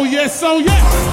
Oh, yes, oh, yes.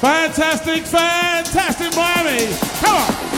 Fantastic, fantastic Miami. Come on.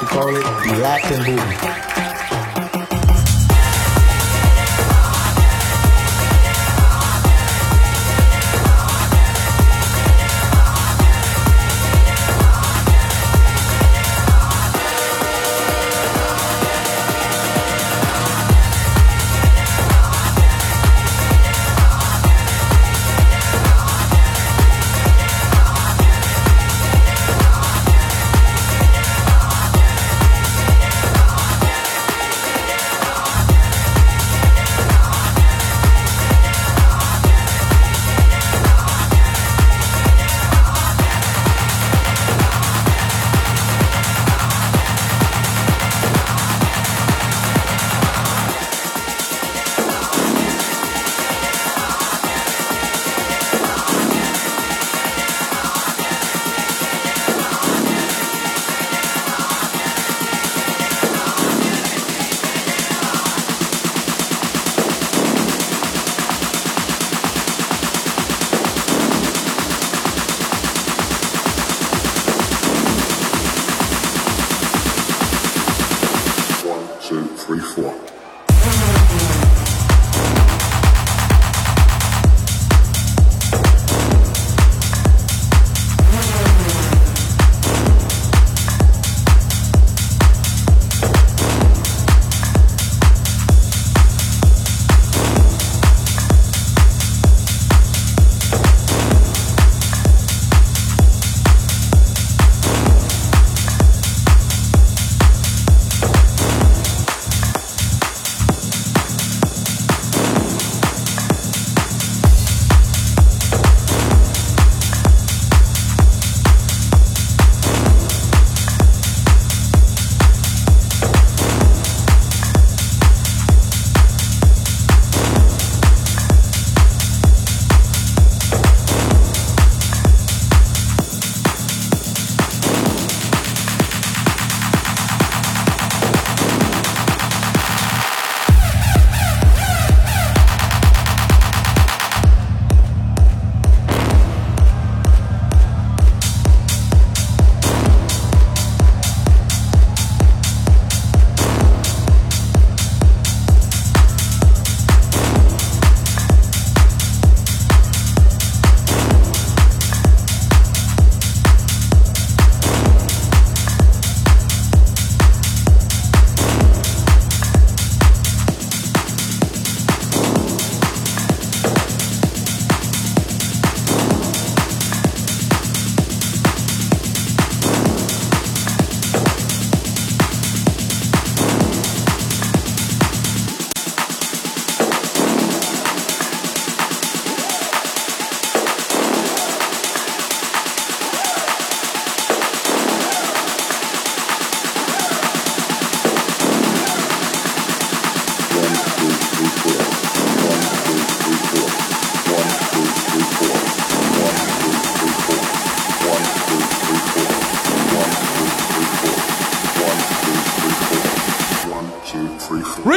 We call it the Latin booty.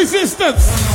resistance.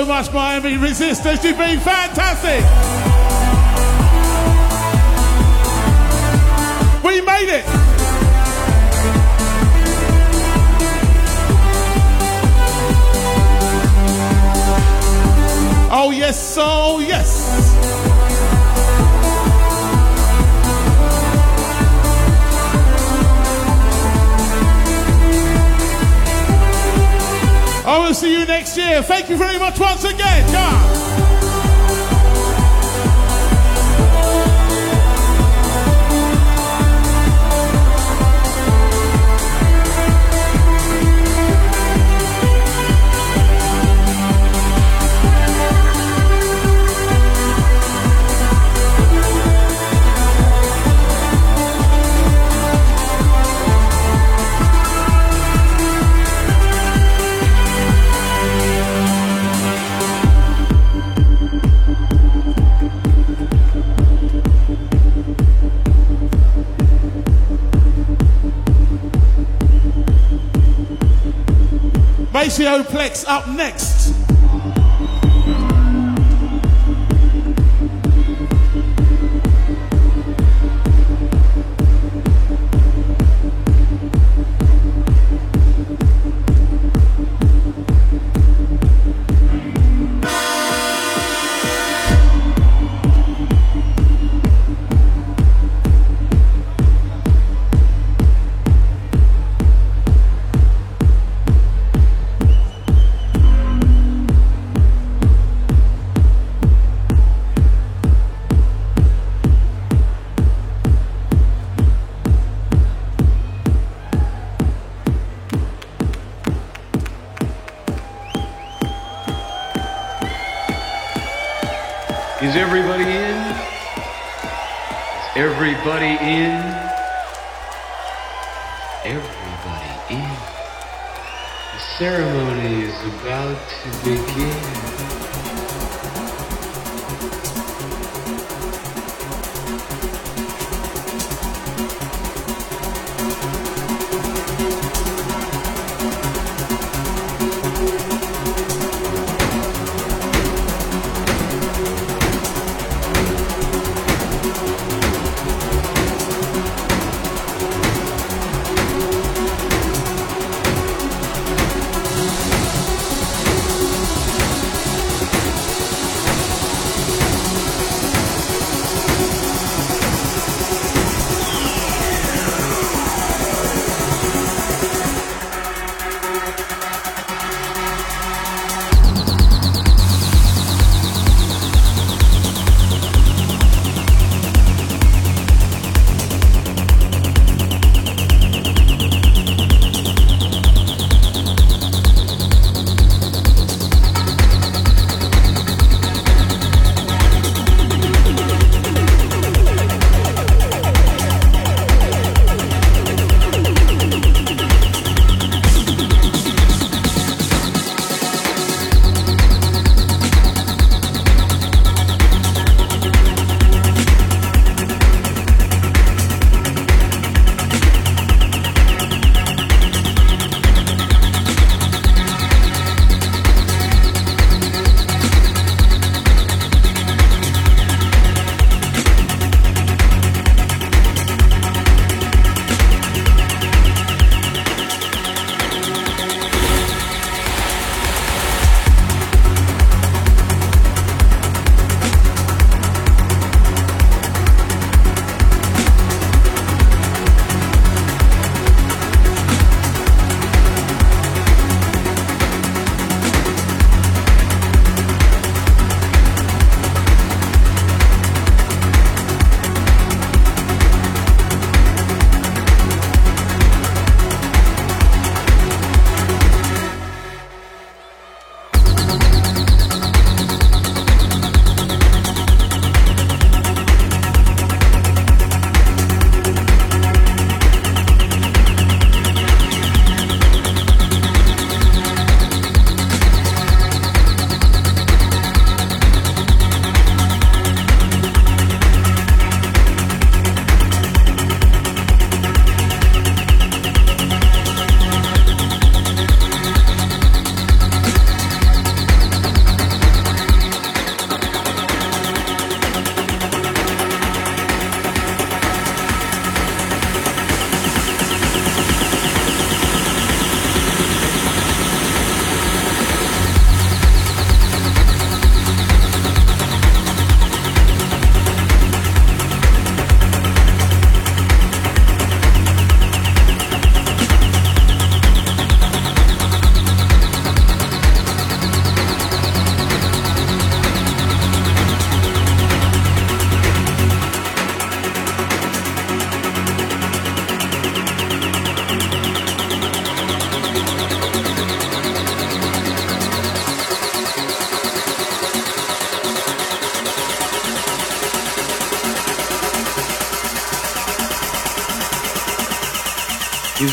So much, Miami Resistance. You've been fantastic. We made it. Oh, yes, oh, yes. I will see you next year. Thank you very much once again. Come Maceo Plex up next.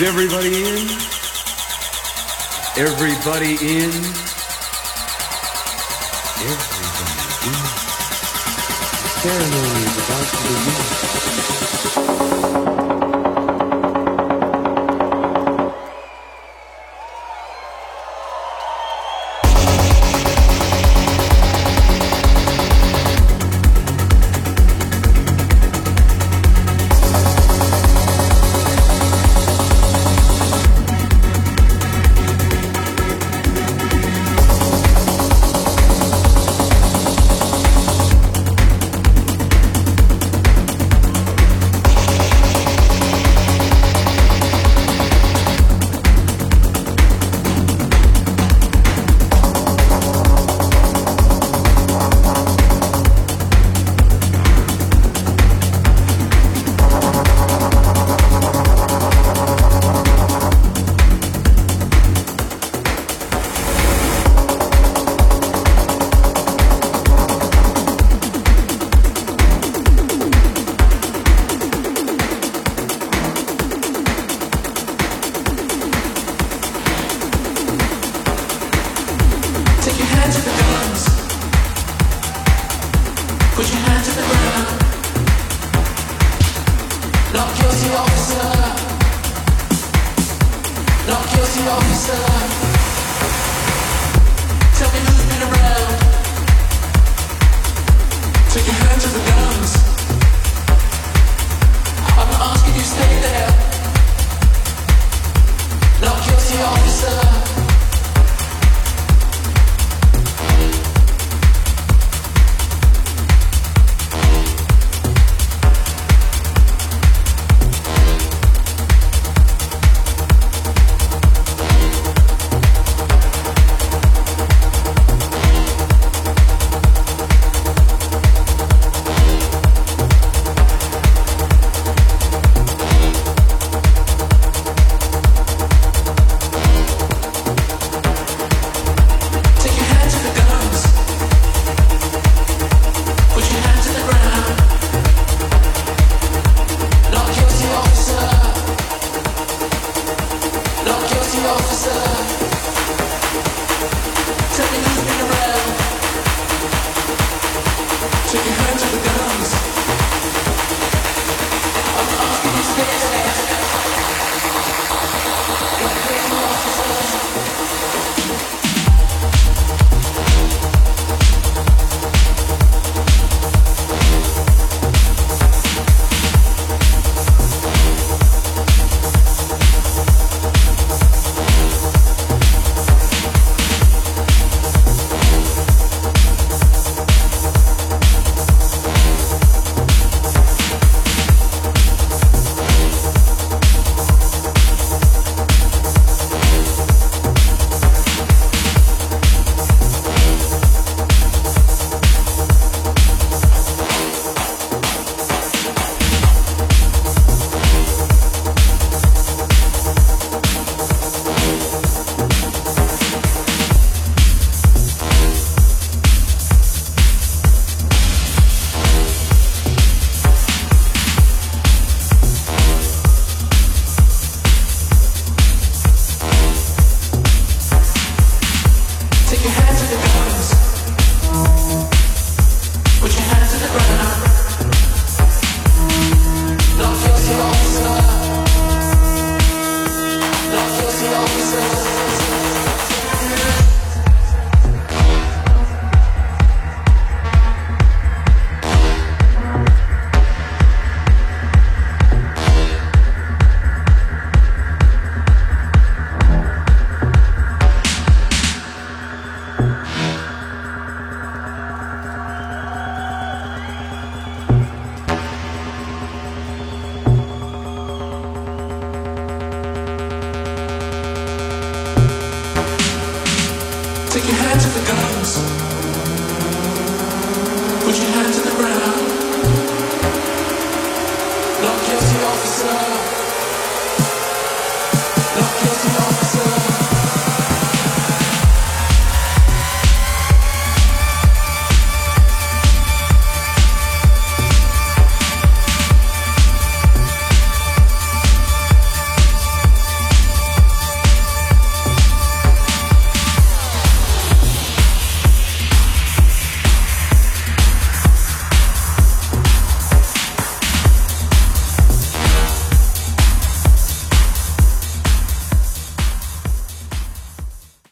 Everybody in? Everybody in? Everybody in. The ceremony is about to begin.